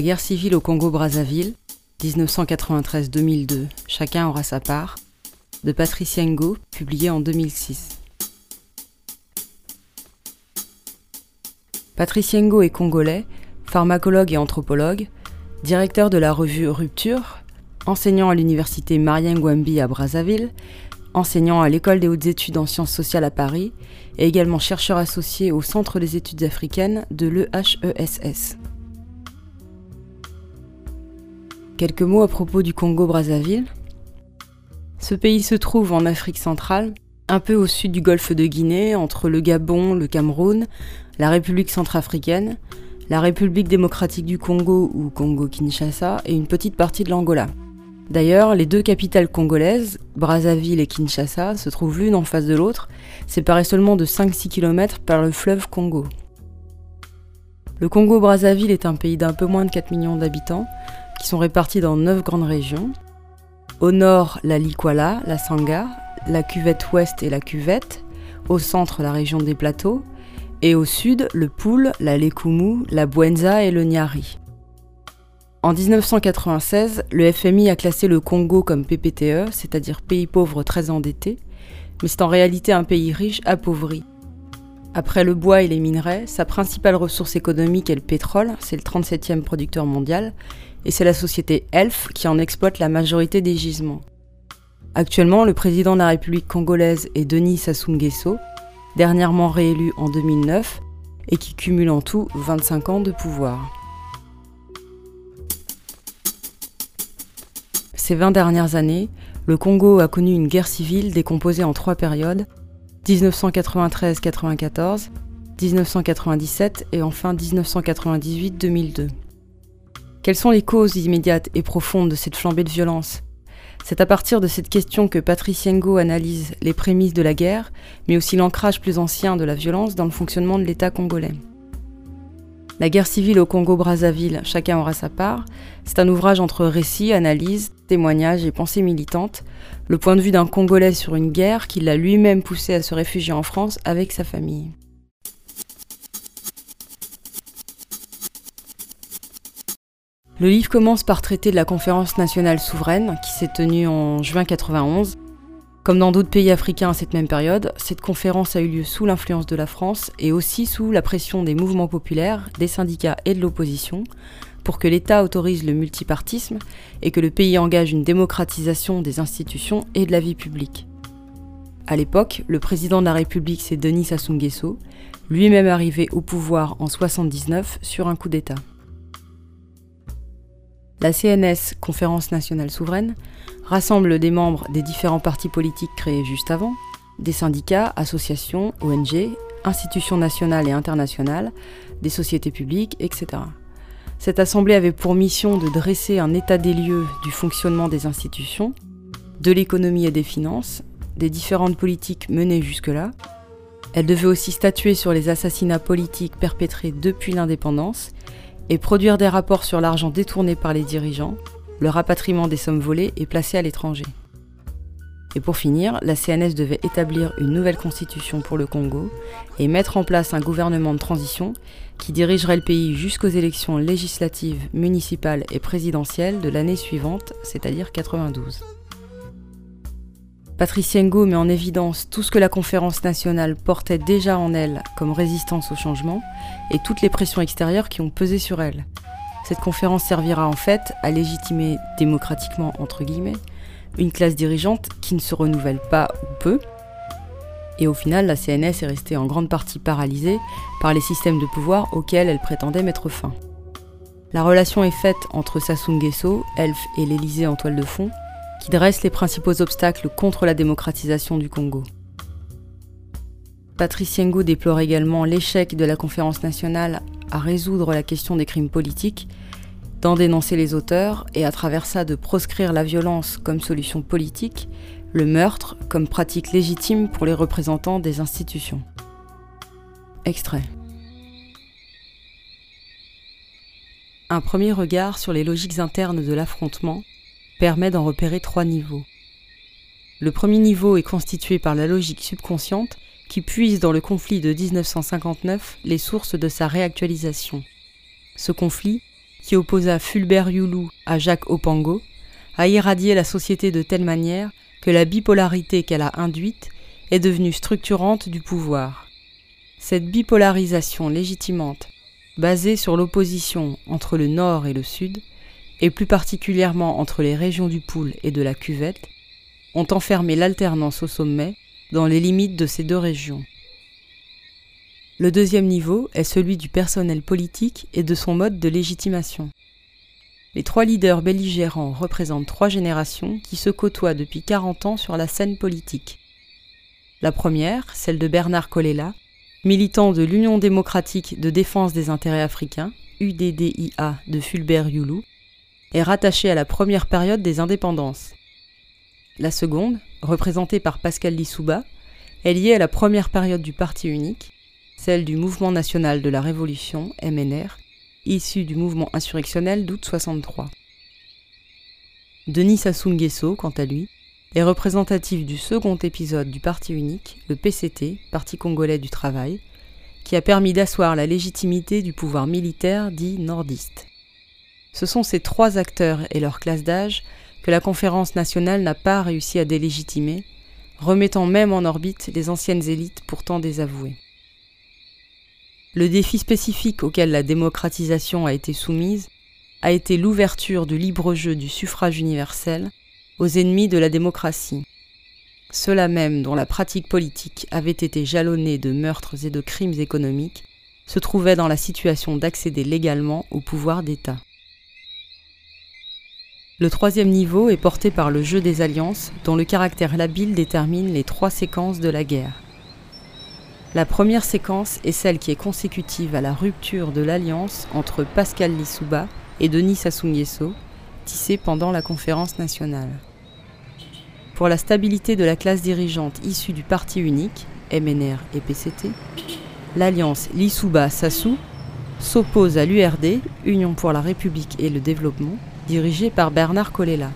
La guerre civile au Congo-Brazzaville, 1993-2002, chacun aura sa part, de Patricia Ngo, publié en 2006. Patricia Ngo est congolais, pharmacologue et anthropologue, directeur de la revue Rupture, enseignant à l'université Marien Ngouambi à Brazzaville, enseignant à l'école des hautes études en sciences sociales à Paris et également chercheur associé au Centre des études africaines de l'EHESS. Quelques mots à propos du Congo-Brazzaville. Ce pays se trouve en Afrique centrale, un peu au sud du golfe de Guinée, entre le Gabon, le Cameroun, la République centrafricaine, la République démocratique du Congo ou Congo-Kinshasa et une petite partie de l'Angola. D'ailleurs, les deux capitales congolaises, Brazzaville et Kinshasa, se trouvent l'une en face de l'autre, séparées seulement de 5-6 km par le fleuve Congo. Le Congo-Brazzaville est un pays d'un peu moins de 4 millions d'habitants, qui sont répartis dans 9 grandes régions. Au nord, la Likwala, la Sanga, la cuvette ouest et la cuvette, au centre, la région des plateaux, et au sud, le Poul, la Lekumu, la Bwenza et le Nyari. En 1996, le FMI a classé le Congo comme PPTE, c'est-à-dire pays pauvre très endetté, mais c'est en réalité un pays riche appauvri. Après le bois et les minerais, sa principale ressource économique est le pétrole, c'est le 37e producteur mondial, et c'est la société ELF qui en exploite la majorité des gisements. Actuellement, le président de la République congolaise est Denis Sassou Nguesso, dernièrement réélu en 2009, et qui cumule en tout 25 ans de pouvoir. Ces 20 dernières années, le Congo a connu une guerre civile décomposée en trois périodes 1993-94, 1997 et enfin 1998-2002. Quelles sont les causes immédiates et profondes de cette flambée de violence? C'est à partir de cette question que Patrice Yengo analyse les prémices de la guerre, mais aussi l'ancrage plus ancien de la violence dans le fonctionnement de l'État congolais. La guerre civile au Congo-Brazzaville, chacun aura sa part, c'est un ouvrage entre récits, analyses, témoignages et pensées militantes, le point de vue d'un Congolais sur une guerre qui l'a lui-même poussé à se réfugier en France avec sa famille. Le livre commence par traiter de la conférence nationale souveraine qui s'est tenue en juin 91 comme dans d'autres pays africains à cette même période, cette conférence a eu lieu sous l'influence de la France et aussi sous la pression des mouvements populaires, des syndicats et de l'opposition, pour que l'État autorise le multipartisme et que le pays engage une démocratisation des institutions et de la vie publique. À l'époque, le président de la République, c'est Denis Sassou Nguesso, lui-même arrivé au pouvoir en 79 sur un coup d'État. La CNS, Conférence nationale souveraine, rassemble des membres des différents partis politiques créés juste avant, des syndicats, associations, ONG, institutions nationales et internationales, des sociétés publiques, etc. Cette assemblée avait pour mission de dresser un état des lieux du fonctionnement des institutions, de l'économie et des finances, des différentes politiques menées jusque-là. Elle devait aussi statuer sur les assassinats politiques perpétrés depuis l'indépendance et produire des rapports sur l'argent détourné par les dirigeants, le rapatriement des sommes volées est placé à l'étranger. Et pour finir, la CNS devait établir une nouvelle constitution pour le Congo et mettre en place un gouvernement de transition qui dirigerait le pays jusqu'aux élections législatives, municipales et présidentielles de l'année suivante, c'est-à-dire 92. Patrice Ngo met en évidence tout ce que la conférence nationale portait déjà en elle comme résistance au changement et toutes les pressions extérieures qui ont pesé sur elle, cette conférence servira en fait à légitimer démocratiquement, entre guillemets, une classe dirigeante qui ne se renouvelle pas ou peu. Et au final, la CNS est restée en grande partie paralysée par les systèmes de pouvoir auxquels elle prétendait mettre fin. La relation est faite entre Sassou Nguesso, Elf et l'Élysée en toile de fond, qui dressent les principaux obstacles contre la démocratisation du Congo. Patrice Yengo déplore également l'échec de la conférence nationale à résoudre la question des crimes politiques, d'en dénoncer les auteurs et à travers ça de proscrire la violence comme solution politique, le meurtre comme pratique légitime pour les représentants des institutions. Extrait. Un premier regard sur les logiques internes de l'affrontement permet d'en repérer trois niveaux. Le premier niveau est constitué par la logique subconsciente qui puise dans le conflit de 1959 les sources de sa réactualisation. Ce conflit, qui opposa Fulbert Youlou à Jacques Opango, a irradié la société de telle manière que la bipolarité qu'elle a induite est devenue structurante du pouvoir. Cette bipolarisation légitimante, basée sur l'opposition entre le Nord et le Sud, et plus particulièrement entre les régions du Poule et de la Cuvette, ont enfermé l'alternance au sommet dans les limites de ces deux régions. Le deuxième niveau est celui du personnel politique et de son mode de légitimation. Les trois leaders belligérants représentent trois générations qui se côtoient depuis 40 ans sur la scène politique. La première, celle de Bernard Colella, militant de l'Union démocratique de défense des intérêts africains, UDDIA de Fulbert Youlou, est rattachée à la première période des indépendances. La seconde, représentée par Pascal Lissouba, est liée à la première période du parti unique, celle du Mouvement national de la Révolution, MNR, issu du mouvement insurrectionnel d'août 63. Denis Sassou Nguesso, quant à lui, est représentatif du second épisode du parti unique, le PCT, Parti congolais du travail, qui a permis d'asseoir la légitimité du pouvoir militaire dit nordiste. Ce sont ces trois acteurs et leur classe d'âge que la conférence nationale n'a pas réussi à délégitimer, remettant même en orbite les anciennes élites pourtant désavouées. Le défi spécifique auquel la démocratisation a été soumise a été l'ouverture du libre jeu du suffrage universel aux ennemis de la démocratie. Ceux-là même dont la pratique politique avait été jalonnée de meurtres et de crimes économiques se trouvaient dans la situation d'accéder légalement au pouvoir d'État. Le troisième niveau est porté par le jeu des alliances, dont le caractère labile détermine les trois séquences de la guerre. La première séquence est celle qui est consécutive à la rupture de l'alliance entre Pascal Lissouba et Denis Sassou tissée pendant la conférence nationale. Pour la stabilité de la classe dirigeante issue du parti unique, MNR et PCT, l'alliance Lissouba-Sassou s'oppose à l'URD, Union pour la République et le Développement, dirigée par Bernard Colella,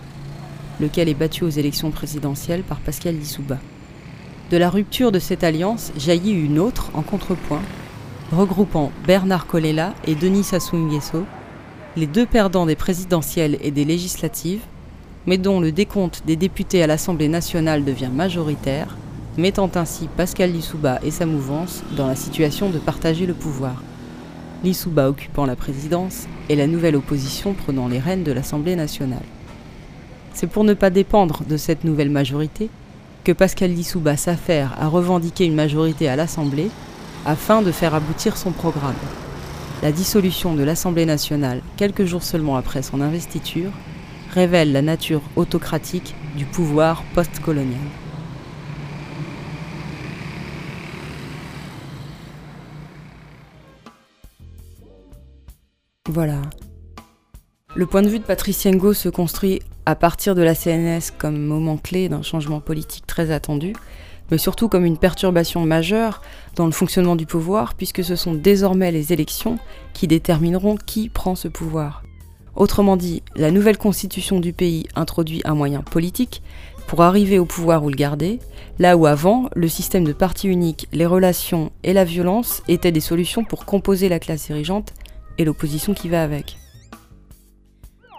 lequel est battu aux élections présidentielles par Pascal Lissouba. De la rupture de cette alliance jaillit une autre en contrepoint, regroupant Bernard Colella et Denis Sassou Nguesso, les deux perdants des présidentielles et des législatives, mais dont le décompte des députés à l'Assemblée nationale devient majoritaire, mettant ainsi Pascal Lissouba et sa mouvance dans la situation de partager le pouvoir. Lissouba occupant la présidence et la nouvelle opposition prenant les rênes de l'Assemblée nationale. C'est pour ne pas dépendre de cette nouvelle majorité que Pascal Lissouba s'affaire à revendiquer une majorité à l'Assemblée afin de faire aboutir son programme. La dissolution de l'Assemblée nationale, quelques jours seulement après son investiture, révèle la nature autocratique du pouvoir postcolonial. Voilà. Le point de vue de Patrice Ngo se construit à partir de la CNS comme moment clé d'un changement politique très attendu, mais surtout comme une perturbation majeure dans le fonctionnement du pouvoir, puisque ce sont désormais les élections qui détermineront qui prend ce pouvoir. Autrement dit, la nouvelle constitution du pays introduit un moyen politique pour arriver au pouvoir ou le garder, là où avant, le système de parti unique, les relations et la violence étaient des solutions pour composer la classe dirigeante et l'opposition qui va avec.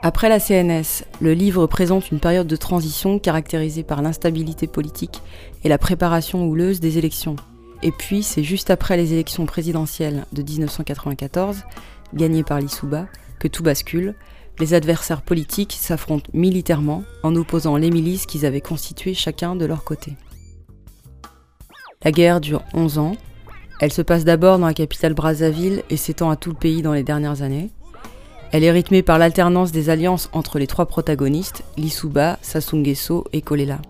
Après la CNS, le livre présente une période de transition caractérisée par l'instabilité politique et la préparation houleuse des élections. Et puis, c'est juste après les élections présidentielles de 1994, gagnées par l'Issouba, que tout bascule. Les adversaires politiques s'affrontent militairement en opposant les milices qu'ils avaient constituées chacun de leur côté. La guerre dure 11 ans, elle se passe d'abord dans la capitale Brazzaville et s'étend à tout le pays dans les dernières années. Elle est rythmée par l'alternance des alliances entre les trois protagonistes, Lissouba, Sassou Nguesso et Kolela.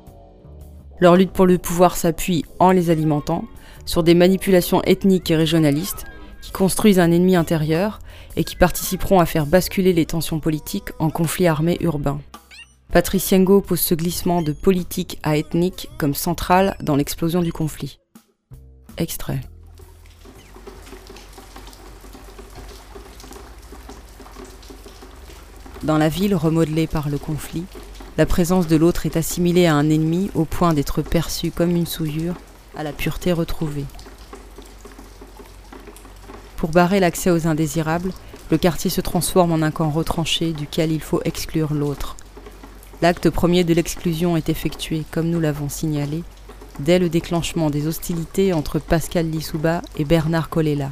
Leur lutte pour le pouvoir s'appuie, en les alimentant, sur des manipulations ethniques et régionalistes qui construisent un ennemi intérieur et qui participeront à faire basculer les tensions politiques en conflits armés urbains. Patrice Yengo pose ce glissement de politique à ethnique comme central dans l'explosion du conflit. Extrait. Dans la ville remodelée par le conflit, la présence de l'autre est assimilée à un ennemi au point d'être perçue comme une souillure à la pureté retrouvée. Pour barrer l'accès aux indésirables, le quartier se transforme en un camp retranché duquel il faut exclure l'autre. L'acte premier de l'exclusion est effectué, comme nous l'avons signalé, dès le déclenchement des hostilités entre Pascal Lissouba et Bernard Colella.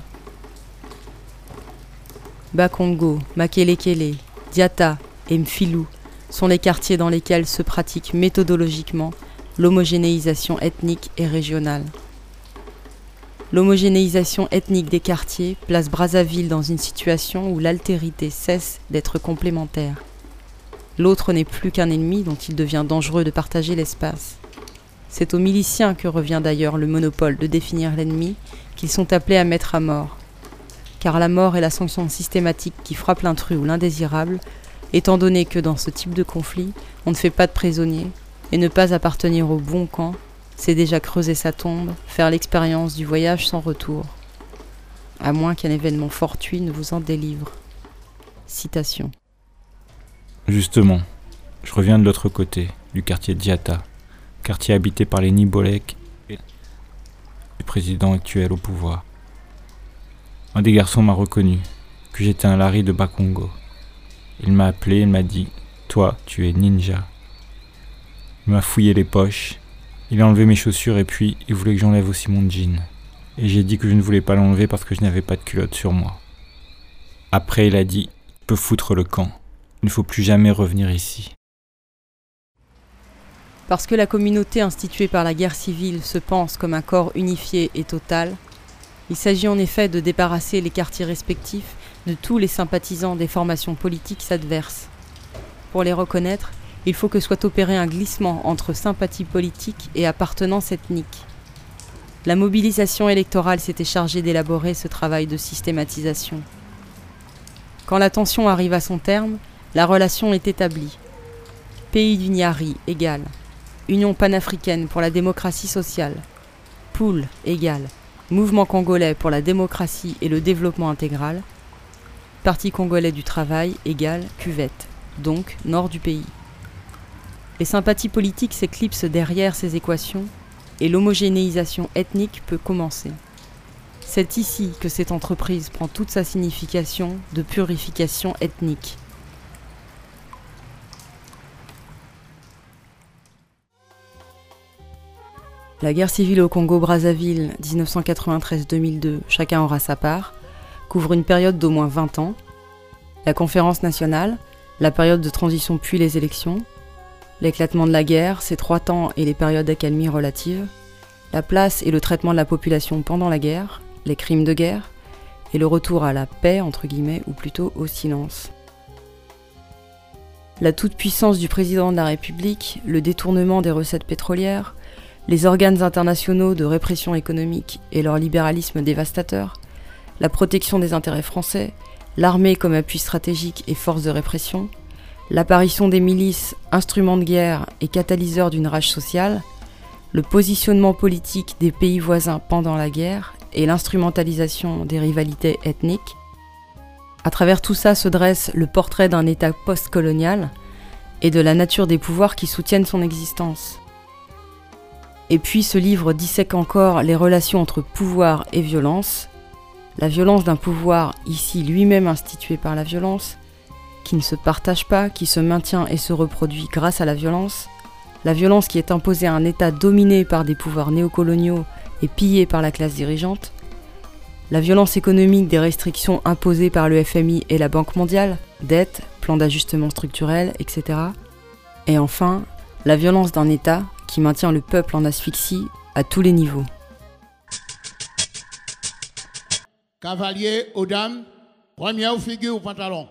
Bakongo, Makelekele, Diata et Mfilou sont les quartiers dans lesquels se pratique méthodologiquement l'homogénéisation ethnique et régionale. L'homogénéisation ethnique des quartiers place Brazzaville dans une situation où l'altérité cesse d'être complémentaire. L'autre n'est plus qu'un ennemi dont il devient dangereux de partager l'espace. C'est aux miliciens que revient d'ailleurs le monopole de définir l'ennemi qu'ils sont appelés à mettre à mort car la mort est la sanction systématique qui frappe l'intrus ou l'indésirable étant donné que dans ce type de conflit, on ne fait pas de prisonniers, et ne pas appartenir au bon camp, c'est déjà creuser sa tombe, faire l'expérience du voyage sans retour, à moins qu'un événement fortuit ne vous en délivre. Citation. Justement, je reviens de l'autre côté, du quartier Diata, quartier habité par les Nibolek et le président actuel au pouvoir. Un des garçons m'a reconnu, que j'étais un Larry de Bakongo. Il m'a appelé et m'a dit Toi, tu es ninja. Il m'a fouillé les poches, il a enlevé mes chaussures et puis il voulait que j'enlève aussi mon jean. Et j'ai dit que je ne voulais pas l'enlever parce que je n'avais pas de culotte sur moi. Après, il a dit Tu peux foutre le camp. Il ne faut plus jamais revenir ici. Parce que la communauté instituée par la guerre civile se pense comme un corps unifié et total, il s'agit en effet de débarrasser les quartiers respectifs de tous les sympathisants des formations politiques adverses. Pour les reconnaître, il faut que soit opéré un glissement entre sympathie politique et appartenance ethnique. La mobilisation électorale s'était chargée d'élaborer ce travail de systématisation. Quand la tension arrive à son terme, la relation est établie. Pays du Niari égale. Union panafricaine pour la démocratie sociale. Poule égale. Mouvement congolais pour la démocratie et le développement intégral. Parti congolais du travail égale cuvette, donc nord du pays. Les sympathies politiques s'éclipsent derrière ces équations et l'homogénéisation ethnique peut commencer. C'est ici que cette entreprise prend toute sa signification de purification ethnique. La guerre civile au Congo-Brazzaville 1993-2002, chacun aura sa part, couvre une période d'au moins 20 ans. La conférence nationale, la période de transition puis les élections, l'éclatement de la guerre, ses trois temps et les périodes d'accalmie relative, la place et le traitement de la population pendant la guerre, les crimes de guerre, et le retour à la paix, entre guillemets, ou plutôt au silence. La toute-puissance du président de la République, le détournement des recettes pétrolières, les organes internationaux de répression économique et leur libéralisme dévastateur, la protection des intérêts français, l'armée comme appui stratégique et force de répression, l'apparition des milices, instruments de guerre et catalyseurs d'une rage sociale, le positionnement politique des pays voisins pendant la guerre et l'instrumentalisation des rivalités ethniques. À travers tout ça se dresse le portrait d'un État post-colonial et de la nature des pouvoirs qui soutiennent son existence. Et puis ce livre dissèque encore les relations entre pouvoir et violence, la violence d'un pouvoir ici lui-même institué par la violence, qui ne se partage pas, qui se maintient et se reproduit grâce à la violence, la violence qui est imposée à un État dominé par des pouvoirs néocoloniaux et pillé par la classe dirigeante, la violence économique des restrictions imposées par le FMI et la Banque mondiale, dettes, plans d'ajustement structurel, etc. Et enfin, la violence d'un État qui maintient le peuple en asphyxie à tous les niveaux. Cavalier aux dames, première figure au pantalon.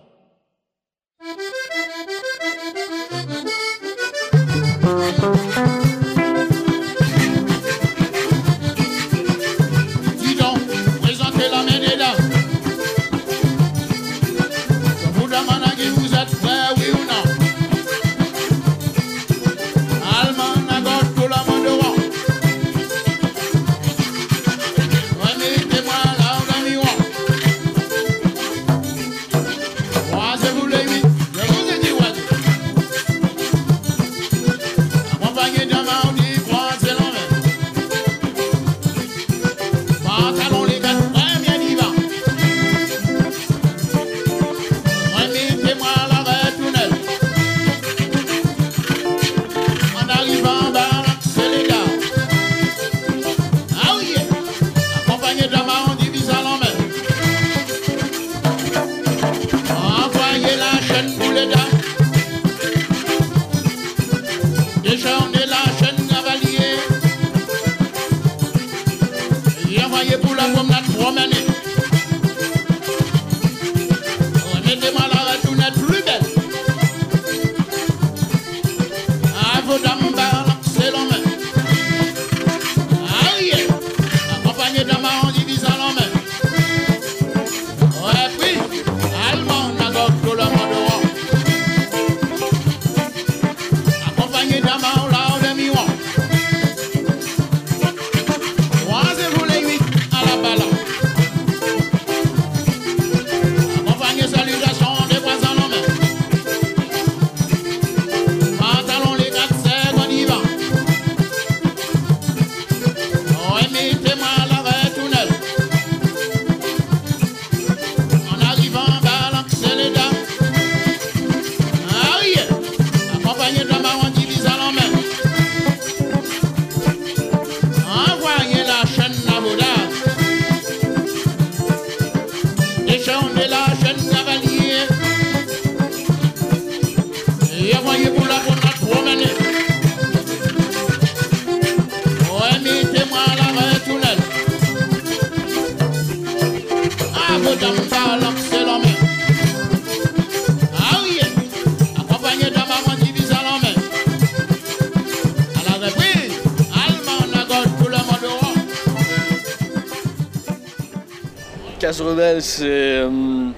Rebelle, c'est. euh,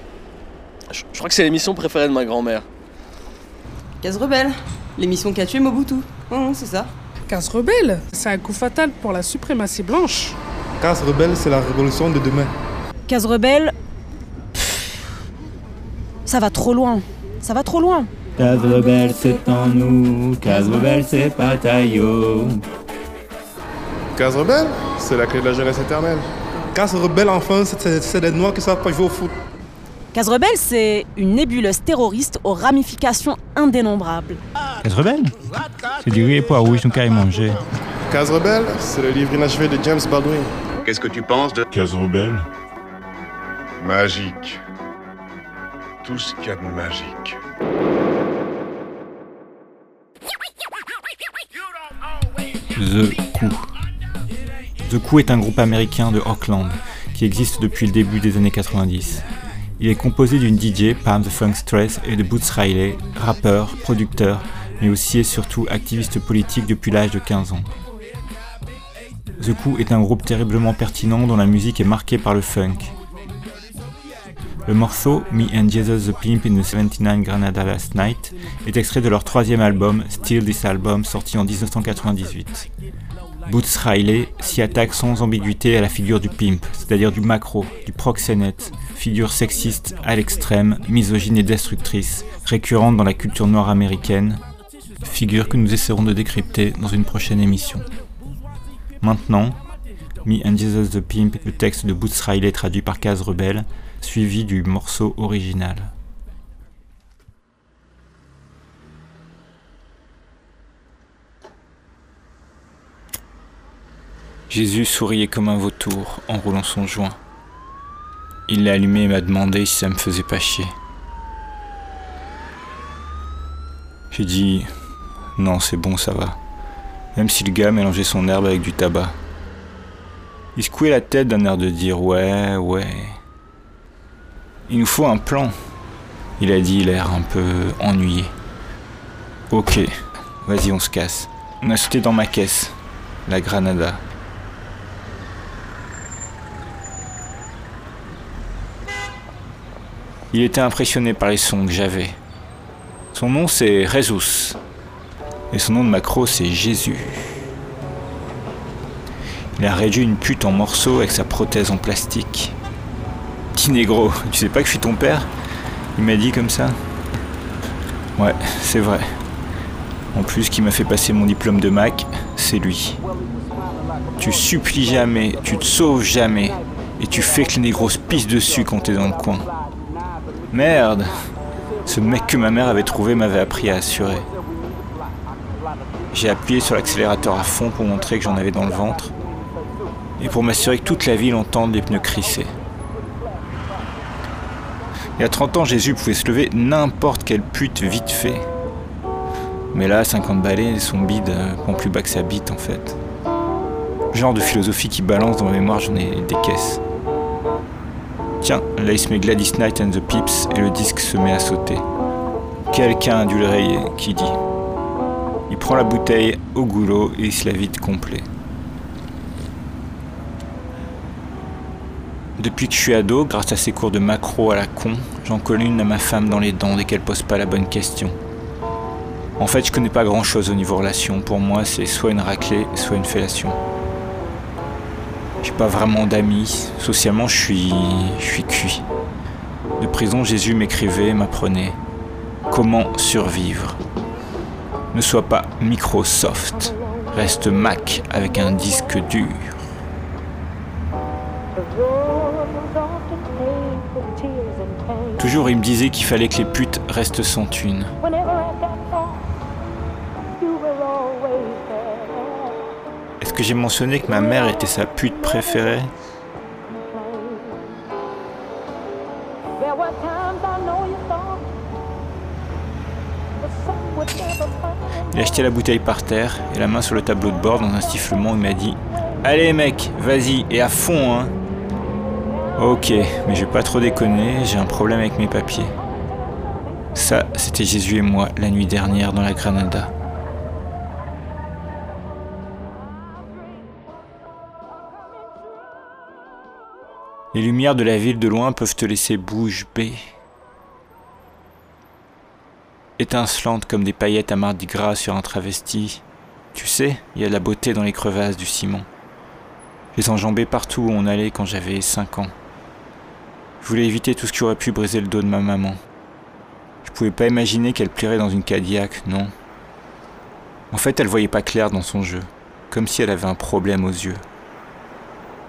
je, je crois que c'est l'émission préférée de ma grand-mère. Case rebelle, l'émission qui a tué Mobutu. Hum, c'est ça. Casse rebelle, c'est un coup fatal pour la suprématie blanche. Casse rebelle, c'est la révolution de demain. Case rebelle. pff, Ça va trop loin. Ça va trop loin. Case rebelle, c'est en nous. Case rebelle, c'est pas taillot. Casse rebelle, c'est la clé de la jeunesse éternelle. Casse rebelle, enfin, c'est- des noirs qui savent pas jouer au foot. Case rebelle, c'est une nébuleuse terroriste aux ramifications indénombrables. Casse rebelle C'est du riz et pois rouges, donc à y manger. Casse rebelle, c'est le livre inachevé de James Baldwin. Qu'est-ce que tu penses de Case rebelle magique Tout ce qu'il magique. The Coup. The Coup est un groupe américain de Auckland qui existe depuis le début des années 90. Il est composé d'une DJ, Pam the Funk Stress, et de Boots Riley, rappeur, producteur, mais aussi et surtout activiste politique depuis l'âge de 15 ans. The Coup est un groupe terriblement pertinent dont la musique est marquée par le funk. Le morceau Me and Jesus the Pimp in the 79 Granada Last Night est extrait de leur troisième album, Still This Album, sorti en 1998. Boots Riley s'y attaque sans ambiguïté à la figure du pimp, c'est-à-dire du macro, du proxénète, figure sexiste à l'extrême, misogyne et destructrice, récurrente dans la culture noire américaine, figure que nous essaierons de décrypter dans une prochaine émission. Maintenant, Me and Jesus the Pimp, le texte de Boots Riley traduit par Case Rebelle, suivi du morceau original. Jésus souriait comme un vautour en roulant son joint. Il l'a allumé et m'a demandé si ça me faisait pas chier. J'ai dit non, c'est bon, ça va. Même si le gars mélangeait son herbe avec du tabac. Il secouait la tête d'un air de dire ouais, ouais. Il nous faut un plan. Il a dit, l'air un peu ennuyé. Ok, vas-y, on se casse. On a sauté dans ma caisse, la Granada. Il était impressionné par les sons que j'avais. Son nom c'est Jesus. Et son nom de macro c'est Jésus. Il a réduit une pute en morceaux avec sa prothèse en plastique. Petit négro, tu sais pas que je suis ton père? Il m'a dit comme ça. Ouais, c'est vrai. En plus, qui m'a fait passer mon diplôme de Mac, c'est lui. Tu supplies jamais, tu te sauves jamais, et tu fais que les négros se pissent dessus quand t'es dans le coin. Merde Ce mec que ma mère avait trouvé m'avait appris à assurer. J'ai appuyé sur l'accélérateur à fond pour montrer que j'en avais dans le ventre, et pour m'assurer que toute la ville entende les pneus crisser. Il y a 30 ans, Jésus pouvait se lever n'importe quelle pute vite fait. Mais là, 50 balais, son bide prend plus bas que sa bite en fait. Genre de philosophie qui balance dans ma mémoire, j'en ai des caisses. Tiens, là il se met Gladys Knight and the Pips et le disque se met à sauter. Quelqu'un a dû le qui dit. Il prend la bouteille au goulot et il se la vide complet. Depuis que je suis ado, grâce à ces cours de macro à la con, j'en colle une à ma femme dans les dents dès qu'elle pose pas la bonne question. En fait, je connais pas grand chose au niveau relation. Pour moi, c'est soit une raclée, soit une fellation. J'ai pas vraiment d'amis. Socialement, je suis. je suis cuit. De prison, Jésus m'écrivait, m'apprenait comment survivre. Ne sois pas Microsoft. Reste Mac avec un disque dur. Toujours, il me disait qu'il fallait que les putes restent sans thune. Est-ce que j'ai mentionné que ma mère était sa pute préférée? Il a jeté la bouteille par terre et la main sur le tableau de bord dans un sifflement. Il m'a dit Allez mec, vas-y, et à fond hein Ok, mais je vais pas trop déconner, j'ai un problème avec mes papiers. Ça, c'était Jésus et moi la nuit dernière dans la Granada. Les lumières de la ville de loin peuvent te laisser bouche bée. Étincelantes comme des paillettes à mardi gras sur un travesti. Tu sais, il y a de la beauté dans les crevasses du ciment. Les enjambais partout où on allait quand j'avais 5 ans. Je voulais éviter tout ce qui aurait pu briser le dos de ma maman. Je pouvais pas imaginer qu'elle plierait dans une Cadillac, non. En fait, elle voyait pas clair dans son jeu, comme si elle avait un problème aux yeux.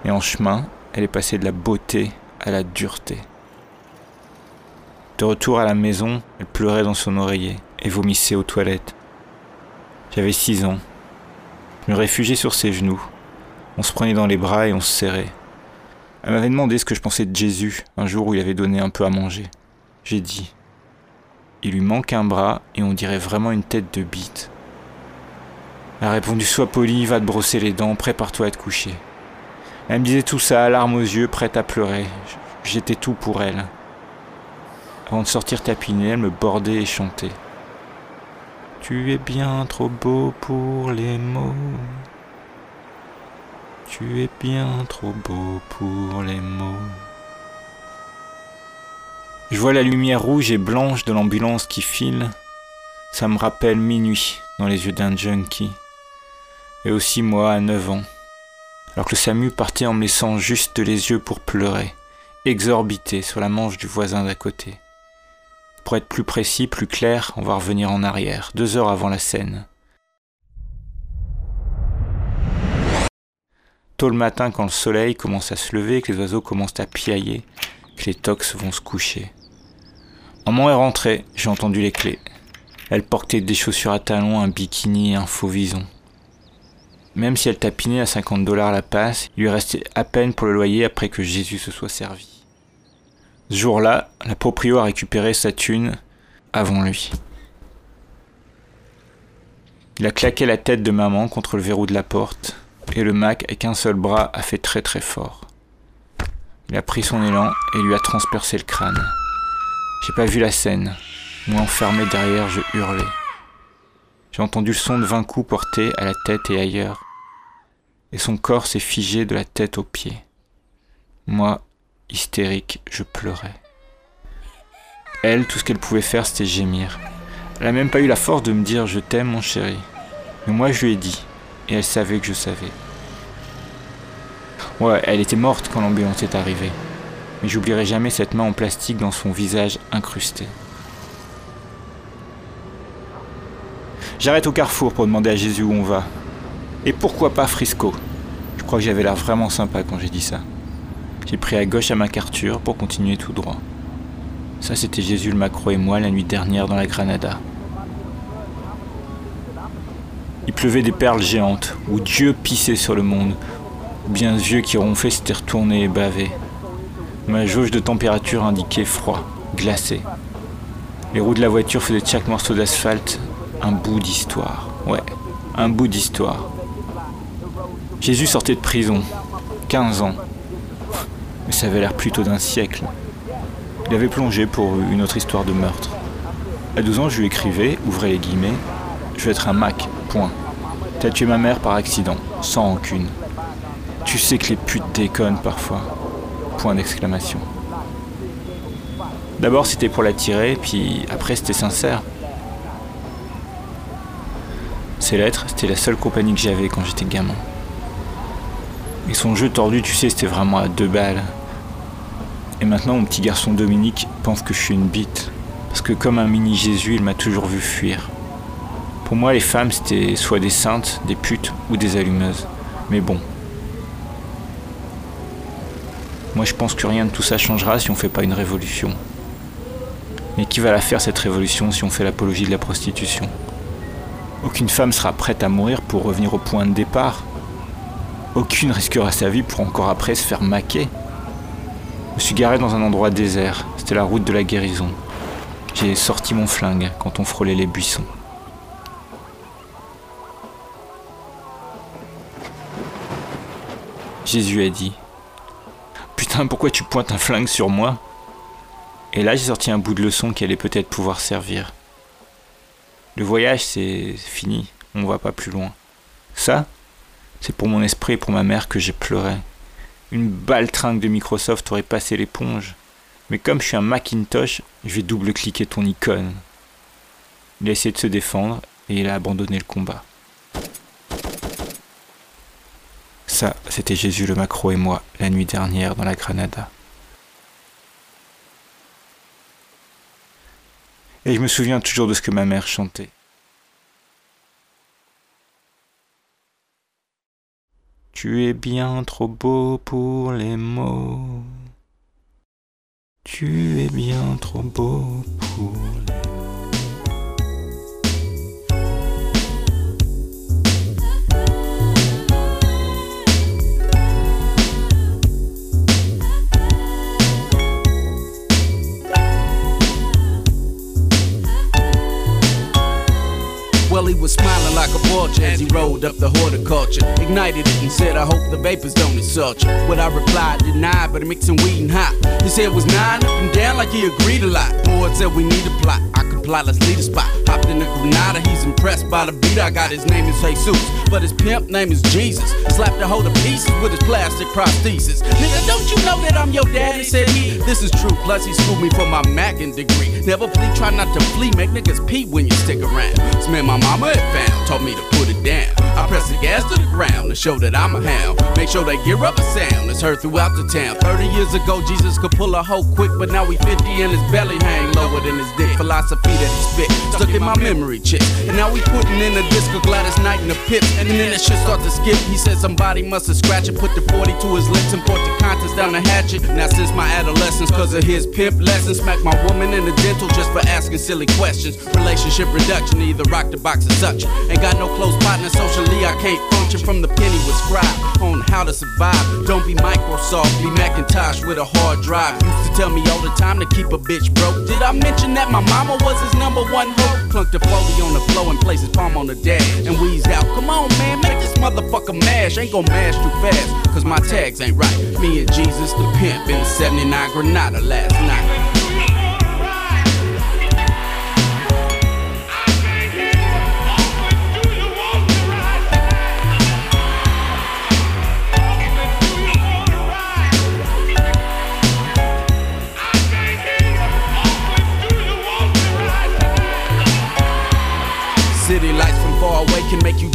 Et en chemin, elle est passée de la beauté à la dureté. De retour à la maison, elle pleurait dans son oreiller et vomissait aux toilettes. J'avais six ans. Je me réfugiais sur ses genoux. On se prenait dans les bras et on se serrait. Elle m'avait demandé ce que je pensais de Jésus un jour où il avait donné un peu à manger. J'ai dit Il lui manque un bras et on dirait vraiment une tête de bite. Elle a répondu Sois poli, va te brosser les dents, prépare-toi à te coucher. Elle me disait tout ça, larmes aux yeux, prête à pleurer. J'étais tout pour elle. Avant de sortir tapiner, elle me bordait et chantait. Tu es bien trop beau pour les mots. Tu es bien trop beau pour les mots. Je vois la lumière rouge et blanche de l'ambulance qui file. Ça me rappelle minuit dans les yeux d'un junkie. Et aussi moi à 9 ans alors que le SAMU partait en me laissant juste les yeux pour pleurer, exorbité sur la manche du voisin d'à côté. Pour être plus précis, plus clair, on va revenir en arrière, deux heures avant la scène. Tôt le matin, quand le soleil commence à se lever, que les oiseaux commencent à piailler, que les tox vont se coucher. Maman est rentrée, j'ai entendu les clés. Elle portait des chaussures à talons, un bikini et un faux vison. Même si elle tapinait à 50 dollars la passe, il lui restait à peine pour le loyer après que Jésus se soit servi. Ce jour-là, la proprio a récupéré sa thune avant lui. Il a claqué la tête de maman contre le verrou de la porte, et le Mac, avec un seul bras, a fait très très fort. Il a pris son élan et lui a transpercé le crâne. J'ai pas vu la scène. Moi enfermé derrière, je hurlais. J'ai entendu le son de 20 coups portés à la tête et ailleurs et son corps s'est figé de la tête aux pieds. Moi, hystérique, je pleurais. Elle, tout ce qu'elle pouvait faire, c'était gémir. Elle n'a même pas eu la force de me dire je t'aime, mon chéri. Mais moi, je lui ai dit, et elle savait que je savais. Ouais, elle était morte quand l'ambulance est arrivée. Mais j'oublierai jamais cette main en plastique dans son visage incrusté. J'arrête au carrefour pour demander à Jésus où on va. Et pourquoi pas Frisco? Je crois que j'avais l'air vraiment sympa quand j'ai dit ça. J'ai pris à gauche à ma carture pour continuer tout droit. Ça, c'était Jésus le Macro et moi la nuit dernière dans la Granada. Il pleuvait des perles géantes, où Dieu pissait sur le monde, bien vieux qui ronflait s'était retourné et bavé. Ma jauge de température indiquait froid, glacé. Les roues de la voiture faisaient de chaque morceau d'asphalte un bout d'histoire. Ouais, un bout d'histoire. Jésus sortait de prison, 15 ans. Mais ça avait l'air plutôt d'un siècle. Il avait plongé pour une autre histoire de meurtre. À 12 ans, je lui écrivais, ouvrez les guillemets, je vais être un Mac, point. T'as tué ma mère par accident, sans rancune. Tu sais que les putes déconnent parfois. Point d'exclamation. D'abord c'était pour l'attirer, puis après c'était sincère. Ces lettres, c'était la seule compagnie que j'avais quand j'étais gamin. Et son jeu tordu, tu sais, c'était vraiment à deux balles. Et maintenant, mon petit garçon Dominique pense que je suis une bite. Parce que comme un mini Jésus, il m'a toujours vu fuir. Pour moi, les femmes, c'était soit des saintes, des putes ou des allumeuses. Mais bon. Moi, je pense que rien de tout ça changera si on fait pas une révolution. Mais qui va la faire cette révolution si on fait l'apologie de la prostitution? Aucune femme sera prête à mourir pour revenir au point de départ. Aucune risquera sa vie pour encore après se faire maquer. Je suis garé dans un endroit désert, c'était la route de la guérison. J'ai sorti mon flingue quand on frôlait les buissons. Jésus a dit Putain, pourquoi tu pointes un flingue sur moi Et là, j'ai sorti un bout de leçon qui allait peut-être pouvoir servir. Le voyage, c'est fini, on va pas plus loin. Ça, c'est pour mon esprit et pour ma mère que j'ai pleuré. Une baltringue de Microsoft aurait passé l'éponge. Mais comme je suis un Macintosh, je vais double-cliquer ton icône. Il a essayé de se défendre et il a abandonné le combat. Ça, c'était Jésus le Macro et moi la nuit dernière dans la Granada. Et je me souviens toujours de ce que ma mère chantait. Tu es bien trop beau pour les mots. Tu es bien trop beau pour les Well, was smiling like a vulture as he rolled up the horticulture. Ignited it and said, I hope the vapors don't insult you. What I replied, denied, but mixing weed and hot. His head was nine up and down like he agreed a lot. Board said we need a plot. I comply, let's lead a spot. Hopped in the Granada, he's impressed by the beat. I got his name is Jesus, but his pimp name is Jesus. Slapped a hold of pieces with his plastic prosthesis. Nigga, don't you know that I'm your daddy? Said he. This is true, plus he schooled me for my Mackin degree. Never flee, try not to flee, make niggas pee when you stick around. This man my mama had found, told me to put it down. I press the gas to the ground to show that I'm a hound. Make sure they gear up a sound that's heard throughout the town. 30 years ago, Jesus could pull a hoe quick, but now we 50 and his belly hang lower than his dick. Philosophy that he spit, stuck in my memory chip. And now we putting in a disc of Gladys Knight in the pips. And then that shit start to skip. He said somebody must have scratched it, put the 40 to his lips and brought the contents down the hatchet. Now since my adolescence, cause of his pimp lessons, smack my woman in the dental just for asking silly questions. Relationship reduction, either rock the box or suction. Ain't got no close partner socially, I can't function from the penny with scribe on how to survive. Don't be Microsoft, be Macintosh with a hard drive. Used to tell me all the time to keep a bitch broke. Did I mention that my mama was his number one hope? Clunked the foley on the floor and placed his palm on the dash and wheezed out. Come on, man, make this motherfucker mash. Ain't gon' mash too fast, cause my tags ain't right. Me and Jesus the pimp in the 79 Granada last night.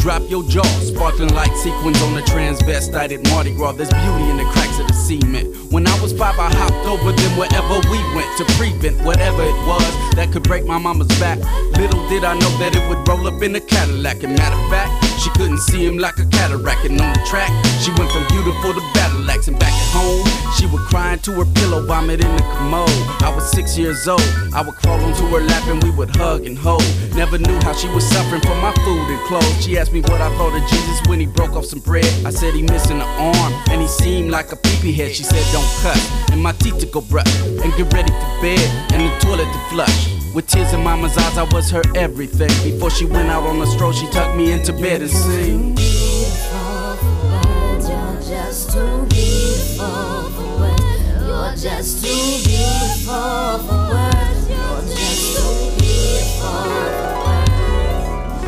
Drop your jaw. Sparkling like sequins on the transvestite at Mardi Gras. There's beauty in the cracks of the cement. When I was five, I hopped over them wherever we went to prevent whatever it was that could break my mama's back. Little did I know that it would roll up in a Cadillac. And matter of fact, she couldn't see him like a cataract. And on the track, she went from beautiful to battle axe. And back at home, she would cry into her pillow, vomit in the commode. I was six years old. I would crawl onto her lap and we would hug and hold. Never knew how she was suffering from my food and clothes. She asked me what I thought of Jesus when he broke off some bread. I said he missing an arm and he seemed like a peepee head. She said don't cut and my teeth to go brush and get ready for bed and the toilet to flush. With tears in mama's eyes, I was her everything. Before she went out on the stroll, she tucked me into bed and sang. You're just too beautiful for words. You're just too beautiful for words. You're just too beautiful.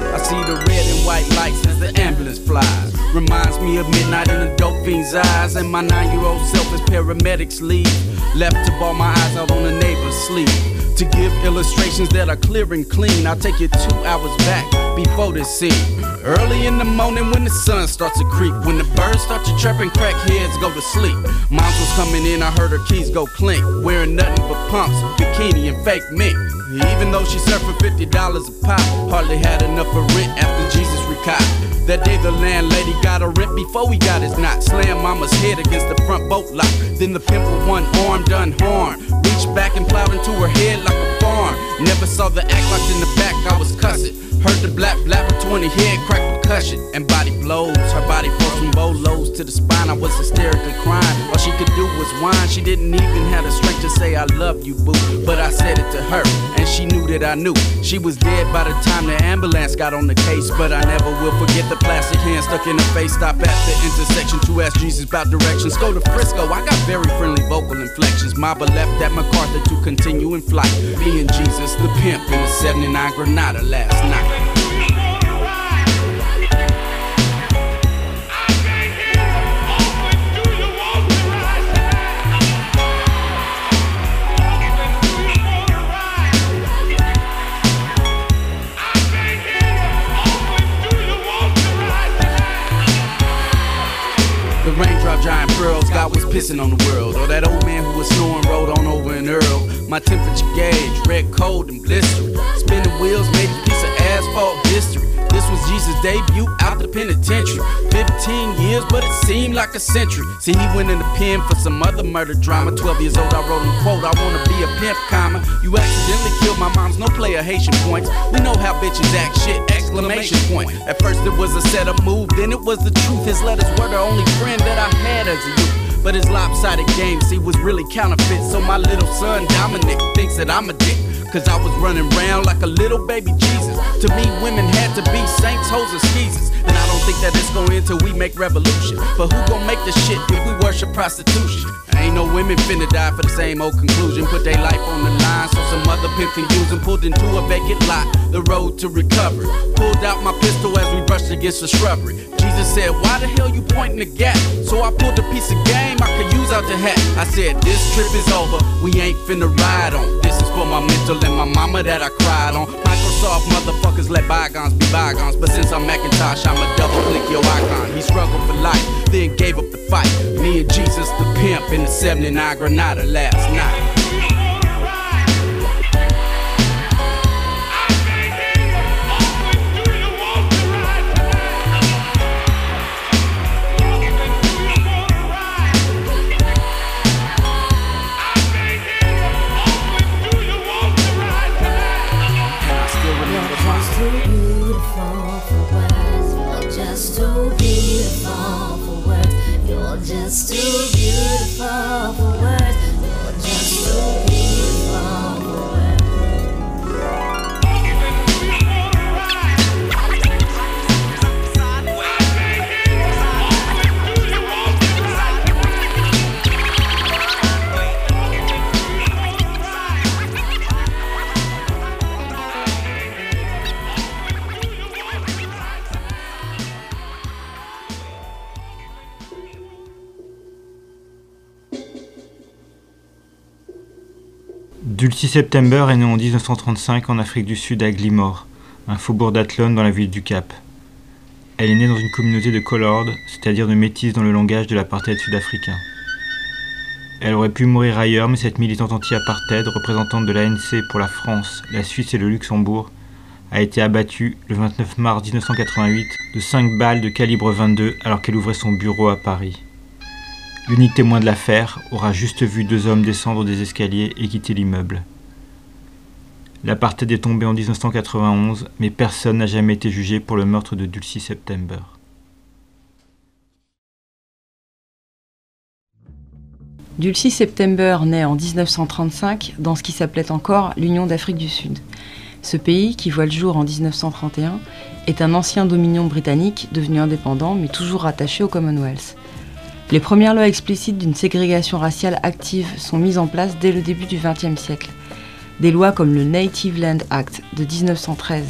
I see the red and white lights as the ambulance flies. Reminds me of midnight in a dope fiend's eyes. And my nine year old self as paramedics leave. Left to ball my eyes out on the neighbor's sleep. To give illustrations that are clear and clean, I'll take you two hours back before this scene. Early in the morning when the sun starts to creep, when the birds start to chirp and crackheads go to sleep. Moms was coming in, I heard her keys go clink, wearing nothing but pumps, bikini and fake mink. Even though she served for $50 a pop, hardly had enough for rent after Jesus retired. That day the landlady got a rent before we got his knot. Slam mama's head against the front boat lock. Then the pimp with one arm done harm. Reached back and plowed into her head like a farm. Never saw the act like in the back I was cussing. Heard the black blabber 20 head crack percussion and body blows. Her body falls from bolos to the spine. I was hysterically crying. All she could do was whine. She didn't even have the strength to say, I love you, boo. But I said it to her, she knew that I knew. She was dead by the time the ambulance got on the case. But I never will forget the plastic hand stuck in her face. Stop at the intersection to ask Jesus about directions. Go to Frisco, I got very friendly vocal inflections. Mama left at MacArthur to continue in flight. Me and Jesus, the pimp, in the 79 Granada last night. God was pissing on the world. Or that old man who was snoring rode on over in Earl. My temperature gauge, red, cold, and blistering. Spinning wheels made a piece of asphalt history. This was Jesus' debut out the penitentiary. 15 years, but it seemed like a century. See, he went in the pen for some other murder drama. 12 years old, I wrote him quote, I wanna be a pimp, comma. You accidentally killed my mom's no player Haitian points. We know how bitches act shit, exclamation point. At first it was a set setup move, then it was the truth. His letters were the only friend that I had as a youth. But his lopsided game, see, was really counterfeit. So my little son Dominic thinks that I'm a dick. Cause I was running around like a little baby Jesus. To me, women had to be saints, hoes, and skeezers. And I don't think that it's gonna end till we make revolution. But who gon' make the shit if we worship prostitution? Ain't no women finna die for the same old conclusion. Put their life on the line so some other pimp can use them. Pulled into a vacant lot, the road to recovery. Pulled out my pistol as we brushed against the shrubbery. Jesus said, Why the hell you pointing the gap? So I pulled a piece of game I could use out the hat. I said, This trip is over, we ain't finna ride on. This is for my mental and my mama that I cried on. Microsoft motherfuckers let bygones be bygones. But since I'm Macintosh, I'ma double click your icon. He struggled for life, then gave up the fight. Me and Jesus, the pimp, in the 79 Granada last night. Le 6 septembre est né en 1935 en Afrique du Sud à Glimor, un faubourg d'Athlone dans la ville du Cap. Elle est née dans une communauté de colored, c'est-à-dire de métis dans le langage de l'apartheid sud-africain. Elle aurait pu mourir ailleurs, mais cette militante anti-apartheid, représentante de l'ANC pour la France, la Suisse et le Luxembourg, a été abattue le 29 mars 1988 de 5 balles de calibre 22 alors qu'elle ouvrait son bureau à Paris. L'unique témoin de l'affaire aura juste vu deux hommes descendre des escaliers et quitter l'immeuble. L'apartheid est tombé en 1991, mais personne n'a jamais été jugé pour le meurtre de Dulcie September. Dulcie September naît en 1935 dans ce qui s'appelait encore l'Union d'Afrique du Sud. Ce pays, qui voit le jour en 1931, est un ancien dominion britannique devenu indépendant mais toujours rattaché au Commonwealth. Les premières lois explicites d'une ségrégation raciale active sont mises en place dès le début du XXe siècle. Des lois comme le Native Land Act de 1913,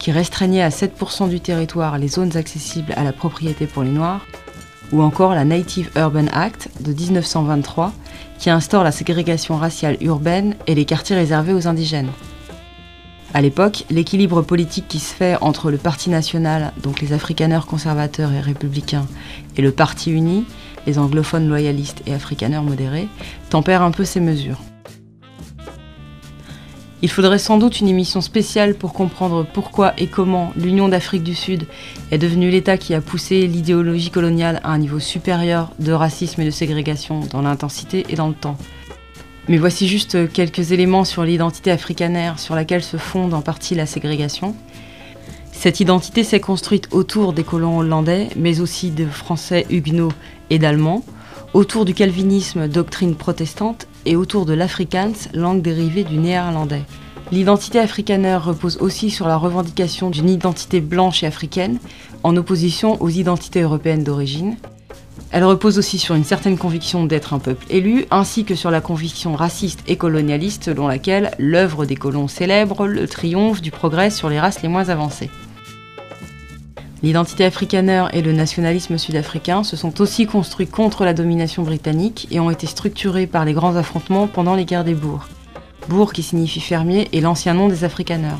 qui restreignait à 7% du territoire les zones accessibles à la propriété pour les Noirs, ou encore la Native Urban Act de 1923, qui instaure la ségrégation raciale urbaine et les quartiers réservés aux indigènes. À l'époque, l'équilibre politique qui se fait entre le Parti national, donc les afrikaners conservateurs et républicains, et le Parti uni, les anglophones loyalistes et afrikaners modérés, tempère un peu ces mesures. Il faudrait sans doute une émission spéciale pour comprendre pourquoi et comment l'Union d'Afrique du Sud est devenue l'État qui a poussé l'idéologie coloniale à un niveau supérieur de racisme et de ségrégation dans l'intensité et dans le temps. Mais voici juste quelques éléments sur l'identité africanaire sur laquelle se fonde en partie la ségrégation. Cette identité s'est construite autour des colons hollandais, mais aussi de Français huguenots et d'Allemands, autour du calvinisme, doctrine protestante, et autour de l'afrikaans, langue dérivée du néerlandais. L'identité afrikaneur repose aussi sur la revendication d'une identité blanche et africaine, en opposition aux identités européennes d'origine. Elle repose aussi sur une certaine conviction d'être un peuple élu, ainsi que sur la conviction raciste et colonialiste selon laquelle l'œuvre des colons célèbre le triomphe du progrès sur les races les moins avancées. L'identité afrikaneur et le nationalisme sud-africain se sont aussi construits contre la domination britannique et ont été structurés par les grands affrontements pendant les guerres des bourgs. Bourg qui signifie fermier est l'ancien nom des afrikaneurs.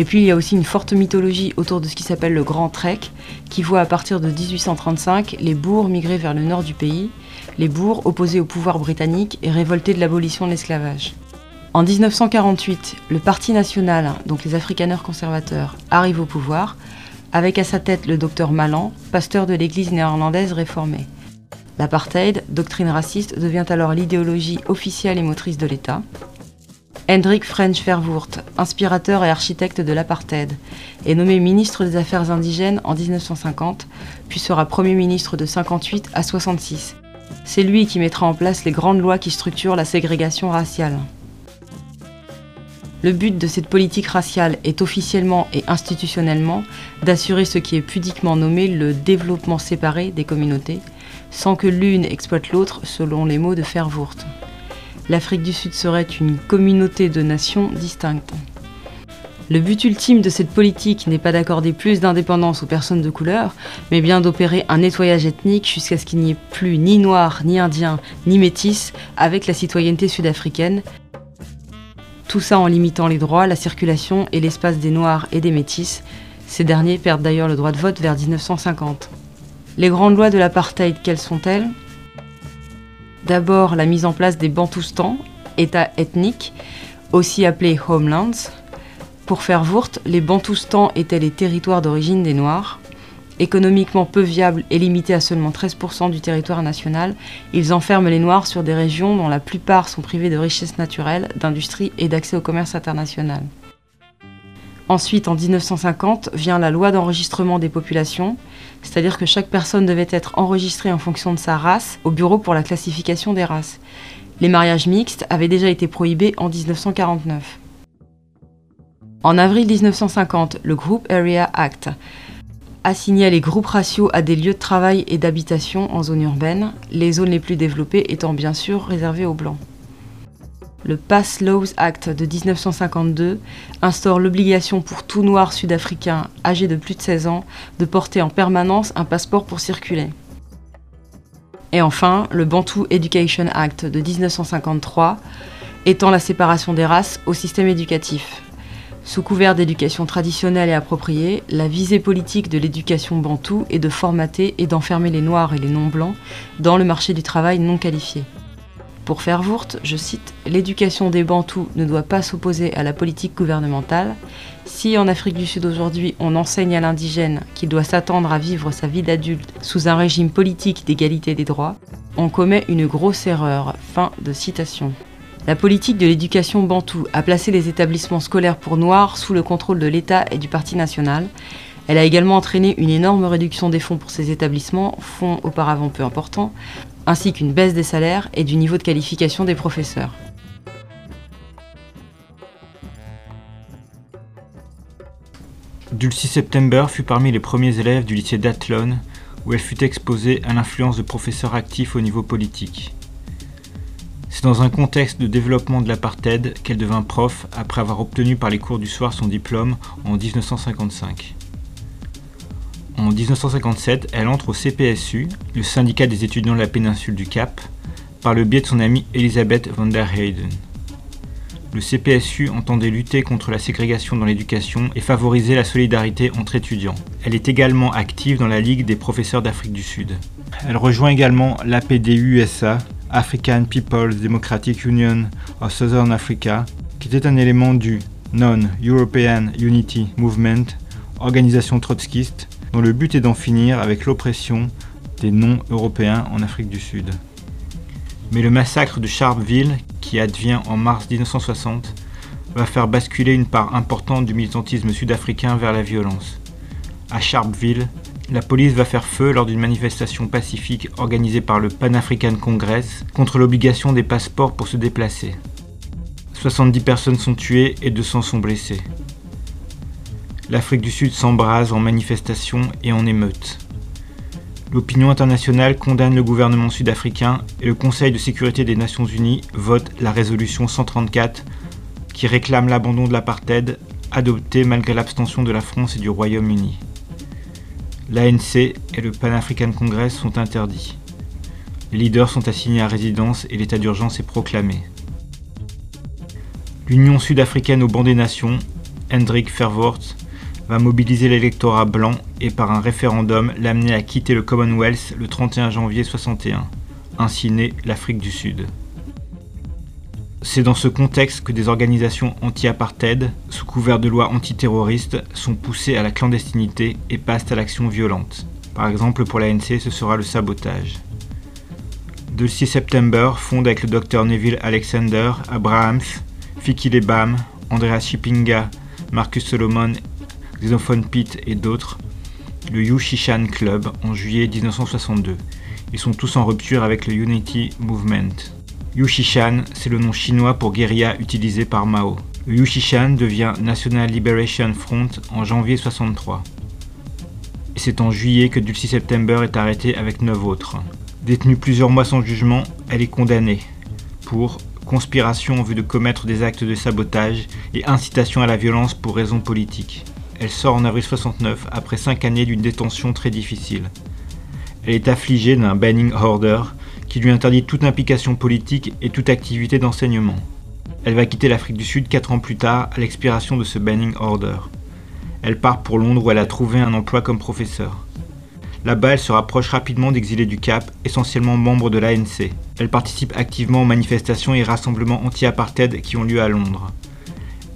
Et puis il y a aussi une forte mythologie autour de ce qui s'appelle le Grand Trek, qui voit à partir de 1835 les bourgs migrer vers le nord du pays, les bourgs opposés au pouvoir britannique et révoltés de l'abolition de l'esclavage. En 1948, le Parti national, donc les afrikaneurs conservateurs, arrive au pouvoir, avec à sa tête le docteur Malan, pasteur de l'église néerlandaise réformée. L'apartheid, doctrine raciste, devient alors l'idéologie officielle et motrice de l'État. Hendrik French Verwoerd, inspirateur et architecte de l'apartheid, est nommé ministre des Affaires indigènes en 1950, puis sera Premier ministre de 58 à 66. C'est lui qui mettra en place les grandes lois qui structurent la ségrégation raciale. Le but de cette politique raciale est officiellement et institutionnellement d'assurer ce qui est pudiquement nommé le développement séparé des communautés, sans que l'une exploite l'autre selon les mots de Verwoerd. L'Afrique du Sud serait une communauté de nations distinctes. Le but ultime de cette politique n'est pas d'accorder plus d'indépendance aux personnes de couleur, mais bien d'opérer un nettoyage ethnique jusqu'à ce qu'il n'y ait plus ni noirs, ni indiens, ni métis avec la citoyenneté sud-africaine, tout ça en limitant les droits, la circulation et l'espace des Noirs et des Métis. Ces derniers perdent d'ailleurs le droit de vote vers 1950. Les grandes lois de l'apartheid, quelles sont-elles? D'abord, la mise en place des Bantoustans, États ethniques, aussi appelés homelands. Pour faire Wurt, les Bantoustans étaient les territoires d'origine des Noirs. Économiquement peu viables et limités à seulement 13% du territoire national, ils enferment les Noirs sur des régions dont la plupart sont privées de richesses naturelles, d'industrie et d'accès au commerce international. Ensuite, en 1950, vient la loi d'enregistrement des populations, c'est-à-dire que chaque personne devait être enregistrée en fonction de sa race au bureau pour la classification des races. Les mariages mixtes avaient déjà été prohibés en 1949. En avril 1950, le Group Area Act assignait les groupes raciaux à des lieux de travail et d'habitation en zone urbaine, les zones les plus développées étant bien sûr réservées aux Blancs. Le Pass Laws Act de 1952 instaure l'obligation pour tout noir sud-africain âgé de plus de 16 ans de porter en permanence un passeport pour circuler. Et enfin, le Bantu Education Act de 1953 étend la séparation des races au système éducatif. Sous couvert d'éducation traditionnelle et appropriée, la visée politique de l'éducation bantoue est de formater et d'enfermer les noirs et les non-blancs dans le marché du travail non qualifié. Pour faire Wurt, je cite, l'éducation des bantous ne doit pas s'opposer à la politique gouvernementale. Si en Afrique du Sud aujourd'hui on enseigne à l'indigène qu'il doit s'attendre à vivre sa vie d'adulte sous un régime politique d'égalité des droits, on commet une grosse erreur. Fin de citation. La politique de l'éducation bantoue a placé les établissements scolaires pour noirs sous le contrôle de l'État et du Parti national. Elle a également entraîné une énorme réduction des fonds pour ces établissements, fonds auparavant peu importants, ainsi qu'une baisse des salaires et du niveau de qualification des professeurs. Dulcie September fut parmi les premiers élèves du lycée d'Athlone, où elle fut exposée à l'influence de professeurs actifs au niveau politique. C'est dans un contexte de développement de l'apartheid qu'elle devint prof après avoir obtenu par les cours du soir son diplôme en 1955. En 1957, elle entre au CPSU, le syndicat des étudiants de la péninsule du Cap, par le biais de son amie Elisabeth van der Heyden. Le CPSU entendait lutter contre la ségrégation dans l'éducation et favoriser la solidarité entre étudiants. Elle est également active dans la Ligue des professeurs d'Afrique du Sud. Elle rejoint également l'APDUSA, African People's Democratic Union of Southern Africa, qui était un élément du Non-European Unity Movement, organisation trotskiste, dont le but est d'en finir avec l'oppression des non-européens en Afrique du Sud. Mais le massacre de Sharpeville, qui advient en mars 1960, va faire basculer une part importante du militantisme sud-africain vers la violence. À Sharpeville, la police va faire feu lors d'une manifestation pacifique organisée par le Pan African Congress contre l'obligation des passeports pour se déplacer. 70 personnes sont tuées et 200 sont blessées. L'Afrique du Sud s'embrase en manifestations et en émeutes. L'opinion internationale condamne le gouvernement sud-africain et le Conseil de sécurité des Nations Unies vote la résolution 134 qui réclame l'abandon de l'apartheid adoptée malgré l'abstention de la France et du Royaume-Uni. L'ANC et le Pan African Congress sont interdits. Les leaders sont assignés à résidence et l'état d'urgence est proclamé. L'Union sud-africaine au banc des nations, Hendrik Verwoerd, va mobiliser l'électorat blanc et par un référendum l'amener à quitter le Commonwealth le 31 janvier 61, ainsi naît l'Afrique du Sud. C'est dans ce contexte que des organisations anti-apartheid, sous couvert de lois antiterroristes, sont poussées à la clandestinité et passent à l'action violente. Par exemple, pour l'ANC, ce sera le sabotage. De 6 septembre fonde avec le docteur Neville Alexander, Abrahams, Fiki Lebam, Andreas Shipinga, Marcus Solomon, Xenophone Pitt et d'autres, le Yushishan Club en juillet 1962. Ils sont tous en rupture avec le Unity Movement. Yushishan, c'est le nom chinois pour guérilla utilisé par Mao. Le Yushishan devient National Liberation Front en janvier 63. Et c'est en juillet que Dulcie September est arrêtée avec neuf autres. Détenue plusieurs mois sans jugement, elle est condamnée pour conspiration en vue de commettre des actes de sabotage et incitation à la violence pour raisons politiques. Elle sort en avril 69 après cinq années d'une détention très difficile. Elle est affligée d'un banning order qui lui interdit toute implication politique et toute activité d'enseignement. Elle va quitter l'Afrique du Sud 4 ans plus tard à l'expiration de ce banning order. Elle part pour Londres où elle a trouvé un emploi comme professeur. Là-bas, elle se rapproche rapidement d'exilés du Cap, essentiellement membre de l'ANC. Elle participe activement aux manifestations et rassemblements anti-apartheid qui ont lieu à Londres.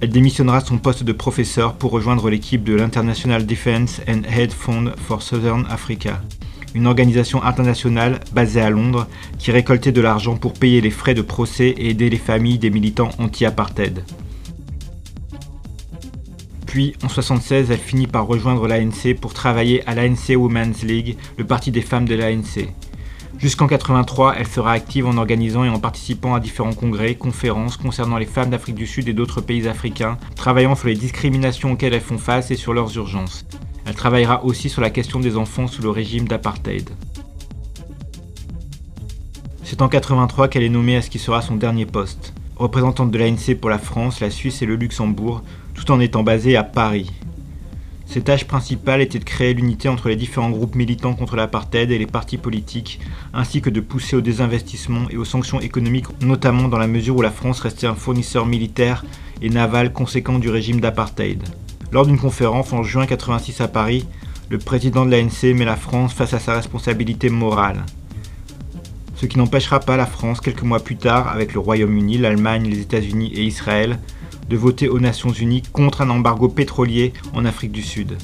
Elle démissionnera son poste de professeur pour rejoindre l'équipe de l'International Defence and Aid Fund for Southern Africa, une organisation internationale basée à Londres qui récoltait de l'argent pour payer les frais de procès et aider les familles des militants anti-apartheid. Puis, en 1976, elle finit par rejoindre l'ANC pour travailler à l'ANC Women's League, le parti des femmes de l'ANC. Jusqu'en 83, elle sera active en organisant et en participant à différents congrès, conférences concernant les femmes d'Afrique du Sud et d'autres pays africains, travaillant sur les discriminations auxquelles elles font face et sur leurs urgences. Elle travaillera aussi sur la question des enfants sous le régime d'apartheid. C'est en 83 qu'elle est nommée à ce qui sera son dernier poste, représentante de l'ANC pour la France, la Suisse et le Luxembourg, tout en étant basée à Paris. Ses tâches principales étaient de créer l'unité entre les différents groupes militants contre l'apartheid et les partis politiques, ainsi que de pousser au désinvestissement et aux sanctions économiques, notamment dans la mesure où la France restait un fournisseur militaire et naval conséquent du régime d'apartheid. Lors d'une conférence en juin 86 à Paris, le président de l'ANC met la France face à sa responsabilité morale. Ce qui n'empêchera pas la France, quelques mois plus tard, avec le Royaume-Uni, l'Allemagne, les États-Unis et Israël, de voter aux Nations Unies contre un embargo pétrolier en Afrique du Sud.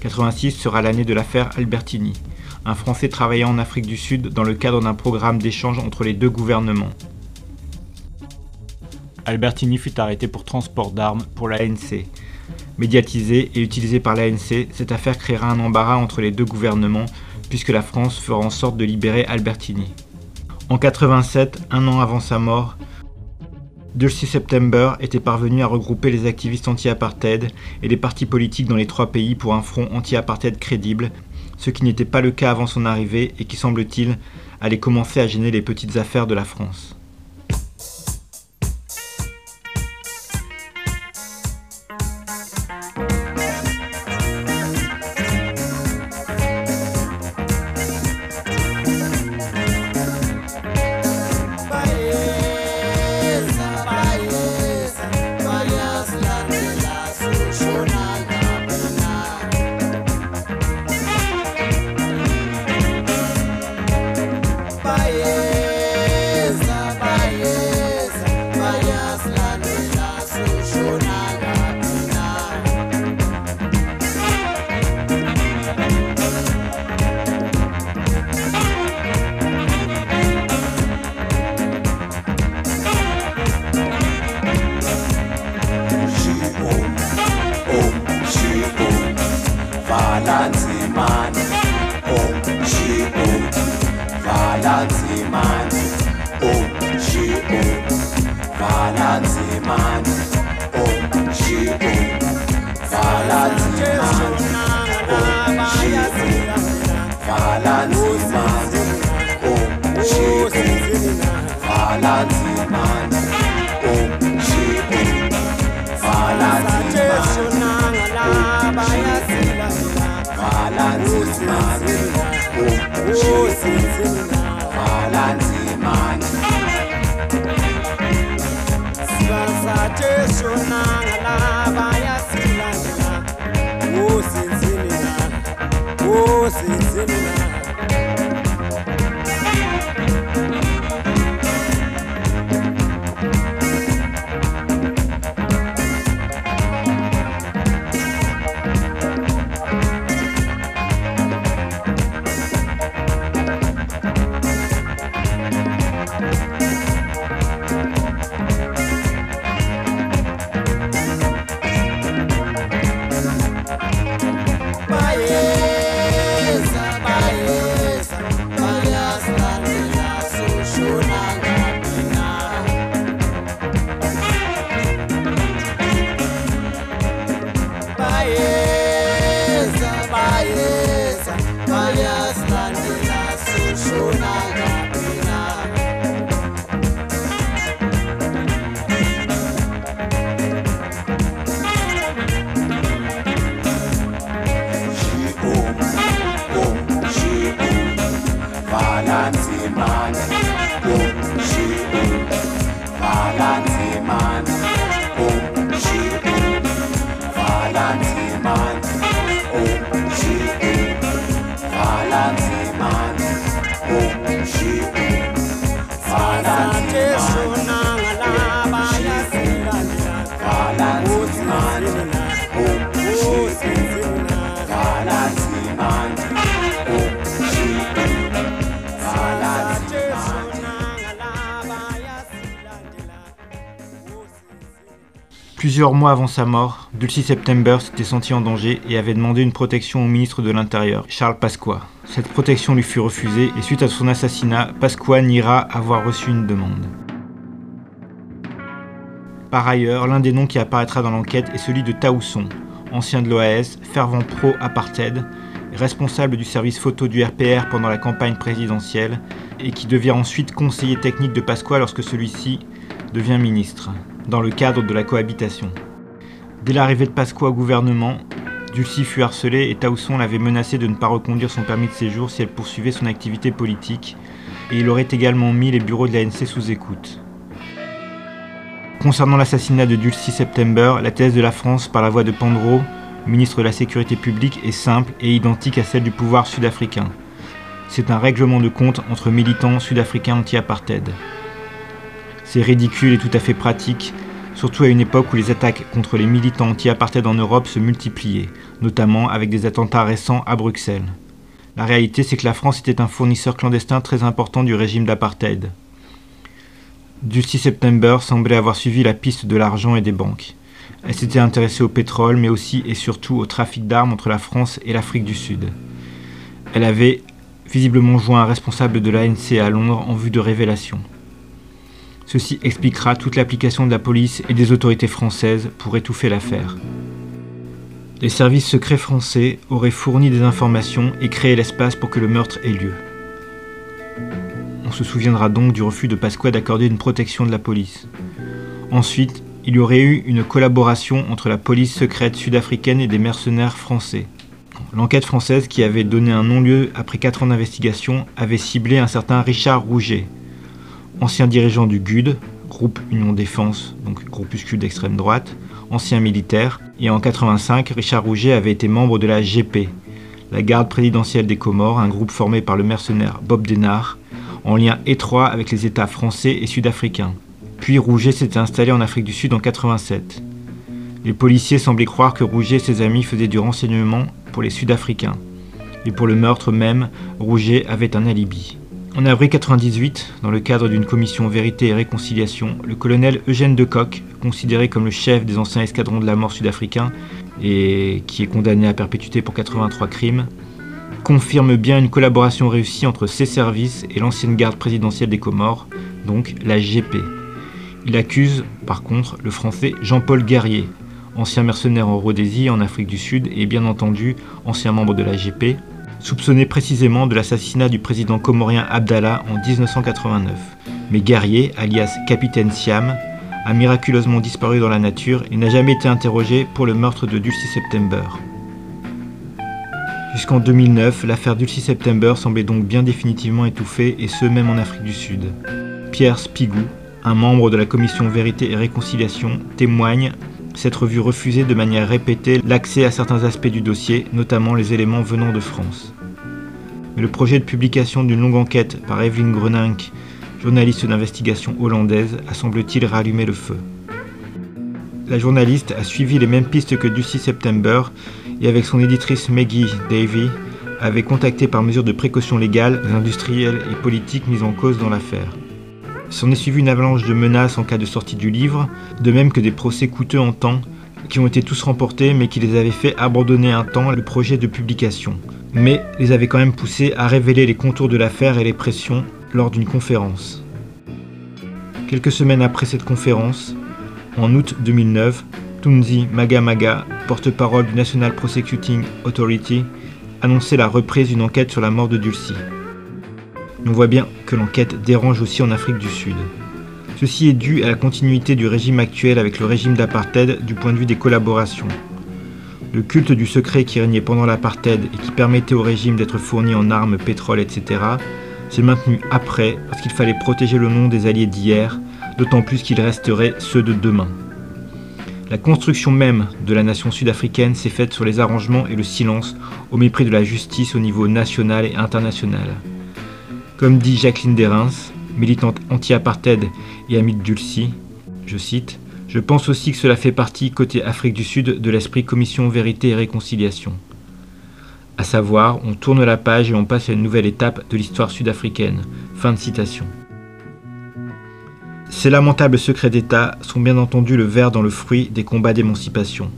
86 sera l'année de l'affaire Albertini, un Français travaillant en Afrique du Sud dans le cadre d'un programme d'échange entre les deux gouvernements. Albertini fut arrêté pour transport d'armes pour l'ANC. Médiatisée et utilisée par l'ANC, cette affaire créera un embarras entre les deux gouvernements puisque la France fera en sorte de libérer Albertini. En 87, un an avant sa mort, Dulcie September était parvenu à regrouper les activistes anti-apartheid et les partis politiques dans les trois pays pour un front anti-apartheid crédible, ce qui n'était pas le cas avant son arrivée et qui semble-t-il allait commencer à gêner les petites affaires de la France. você, você não é. Plusieurs mois avant sa mort, Dulcie September s'était sentie en danger et avait demandé une protection au ministre de l'Intérieur, Charles Pasqua. Cette protection lui fut refusée et suite à son assassinat, Pasqua niera avoir reçu une demande. Par ailleurs, l'un des noms qui apparaîtra dans l'enquête est celui de Taousson, ancien de l'OAS, fervent pro-apartheid, responsable du service photo du RPR pendant la campagne présidentielle et qui devient ensuite conseiller technique de Pasqua lorsque celui-ci devient ministre dans le cadre de la cohabitation. Dès l'arrivée de Pasqua au gouvernement, Dulcie fut harcelée et Tausson l'avait menacé de ne pas reconduire son permis de séjour si elle poursuivait son activité politique, et il aurait également mis les bureaux de l'ANC sous écoute. Concernant l'assassinat de Dulcie September, la thèse de la France par la voix de Pandro, ministre de la Sécurité publique, est simple et identique à celle du pouvoir sud-africain. C'est un règlement de compte entre militants sud-africains anti-apartheid. C'est ridicule et tout à fait pratique, surtout à une époque où les attaques contre les militants anti-apartheid en Europe se multipliaient, notamment avec des attentats récents à Bruxelles. La réalité, c'est que la France était un fournisseur clandestin très important du régime d'apartheid. Du 6 septembre semblait avoir suivi la piste de l'argent et des banques. Elle s'était intéressée au pétrole, mais aussi et surtout au trafic d'armes entre la France et l'Afrique du Sud. Elle avait visiblement joint un responsable de l'ANC à Londres en vue de révélation. Ceci expliquera toute l'application de la police et des autorités françaises pour étouffer l'affaire. Les services secrets français auraient fourni des informations et créé l'espace pour que le meurtre ait lieu. On se souviendra donc du refus de Pasqua d'accorder une protection de la police. Ensuite, il y aurait eu une collaboration entre la police secrète sud-africaine et des mercenaires français. L'enquête française, qui avait donné un non-lieu après 4 ans d'investigation, avait ciblé un certain Richard Rouget, ancien dirigeant du GUD, groupe Union Défense, donc groupuscule d'extrême droite, ancien militaire, et en 85, Richard Rouget avait été membre de la GP, la garde présidentielle des Comores, un groupe formé par le mercenaire Bob Denard, en lien étroit avec les États français et sud-africains. Puis Rouget s'était installé en Afrique du Sud en 87. Les policiers semblaient croire que Rouget et ses amis faisaient du renseignement pour les Sud-Africains. Et pour le meurtre même, Rouget avait un alibi. En avril 1998, dans le cadre d'une commission Vérité et Réconciliation, le colonel Eugène Decoq, considéré comme le chef des anciens escadrons de la mort sud-africains et qui est condamné à perpétuité pour 83 crimes, confirme bien une collaboration réussie entre ses services et l'ancienne garde présidentielle des Comores, donc la GP. Il accuse, par contre, le français Jean-Paul Guerrier, ancien mercenaire en Rhodésie en Afrique du Sud et bien entendu ancien membre de la GP, soupçonné précisément de l'assassinat du président comorien Abdallah en 1989. Mais guerrier, alias Capitaine Siam, a miraculeusement disparu dans la nature et n'a jamais été interrogé pour le meurtre de Dulcie September. Jusqu'en 2009, l'affaire Dulcie September semblait donc bien définitivement étouffée, et ce même en Afrique du Sud. Pierre Spigou, un membre de la commission Vérité et Réconciliation, témoigne s'être vu refuser de manière répétée l'accès à certains aspects du dossier, notamment les éléments venant de France. Mais le projet de publication d'une longue enquête par Evelyn Grenink, journaliste d'investigation hollandaise, a semble-t-il rallumé le feu. La journaliste a suivi les mêmes pistes que Dulcie September et avec son éditrice Maggie Davy avait contacté par mesure de précaution légale les industriels et politiques mis en cause dans l'affaire. S'en est suivi une avalanche de menaces en cas de sortie du livre, de même que des procès coûteux en temps qui ont été tous remportés mais qui les avaient fait abandonner un temps le projet de publication, mais les avaient quand même poussés à révéler les contours de l'affaire et les pressions lors d'une conférence. Quelques semaines après cette conférence, en août 2009, Tunzi Magamaga, porte-parole du National Prosecuting Authority, annonçait la reprise d'une enquête sur la mort de Dulcie. On voit bien que l'enquête dérange aussi en Afrique du Sud. Ceci est dû à la continuité du régime actuel avec le régime d'apartheid du point de vue des collaborations. Le culte du secret qui régnait pendant l'apartheid et qui permettait au régime d'être fourni en armes, pétrole, etc., s'est maintenu après parce qu'il fallait protéger le nom des alliés d'hier, d'autant plus qu'ils resteraient ceux de demain. La construction même de la nation sud-africaine s'est faite sur les arrangements et le silence au mépris de la justice au niveau national et international. Comme dit Jacqueline Derins, militante anti-apartheid et amie de Dulcie, je cite, Je pense aussi que cela fait partie, côté Afrique du Sud, de l'esprit Commission Vérité et Réconciliation. À savoir, on tourne la page et on passe à une nouvelle étape de l'histoire sud-africaine. Fin de citation. Ces lamentables secrets d'État sont bien entendu le ver dans le fruit des combats d'émancipation.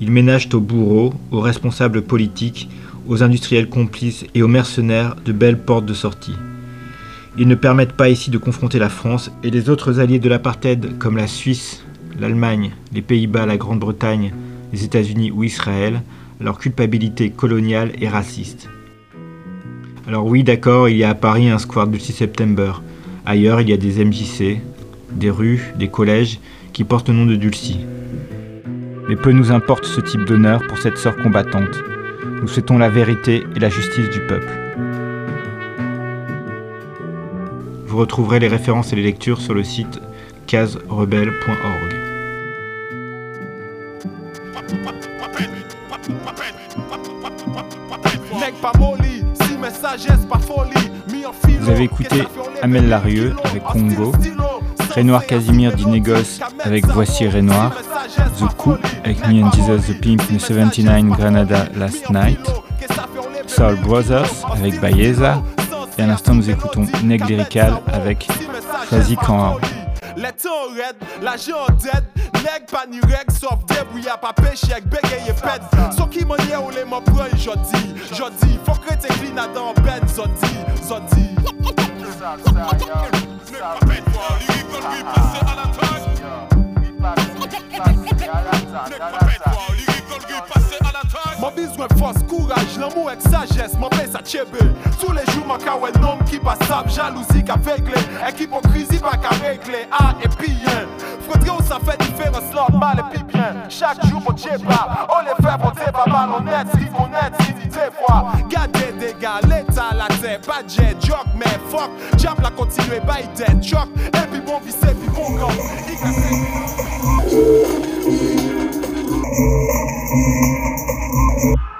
Ils ménagent aux bourreaux, aux responsables politiques, aux industriels complices et aux mercenaires de belles portes de sortie. Ils ne permettent pas ici de confronter la France et les autres alliés de l'apartheid comme la Suisse, l'Allemagne, les Pays-Bas, la Grande-Bretagne, les États-Unis ou Israël, leur culpabilité coloniale et raciste. Alors oui, d'accord, il y a à Paris un square du 6 septembre. Ailleurs, il y a des MJC, des rues, des collèges qui portent le nom de Dulcie. Mais peu nous importe ce type d'honneur pour cette sœur combattante. Nous souhaitons la vérité et la justice du peuple. Vous retrouverez les références et les lectures sur le site caserebelle.org. Vous avez écouté Amel Larieux avec Congo, Renoir Casimir dit négoce avec Voici Renoir, The Coup avec Me and Jesus the Pimp in 79 Granada Last Night, Soul Brothers avec Bayeza, et à l'instant nous écoutons Neg Lyrical avec quand Les temps l'argent dead Nèg pas ni règle sauf débrouille à pas péché avec bégaye pète So qui ou les m'en prend faut que t'es clean à dans ben Zodi, Zodi Mon besoin force, courage, l'amour avec sagesse, mon baisse à tchébé. Tous les jours, cas un homme qui passe jalousie aveugle, et qui hypocrisie pas qu'à régler. Ah, et puis faudrait où ça fait différence, là, mal et puis bien. Chaque jour, mon tchéba, on les fait pour tes babas, honnête, si honnête, si dit des fois. Gardez des gars, l'état, la tête, pas de jet, joke, mais fuck. Jam la continuer, by dead, choc, et puis bon, vissé, puis bon Thank you.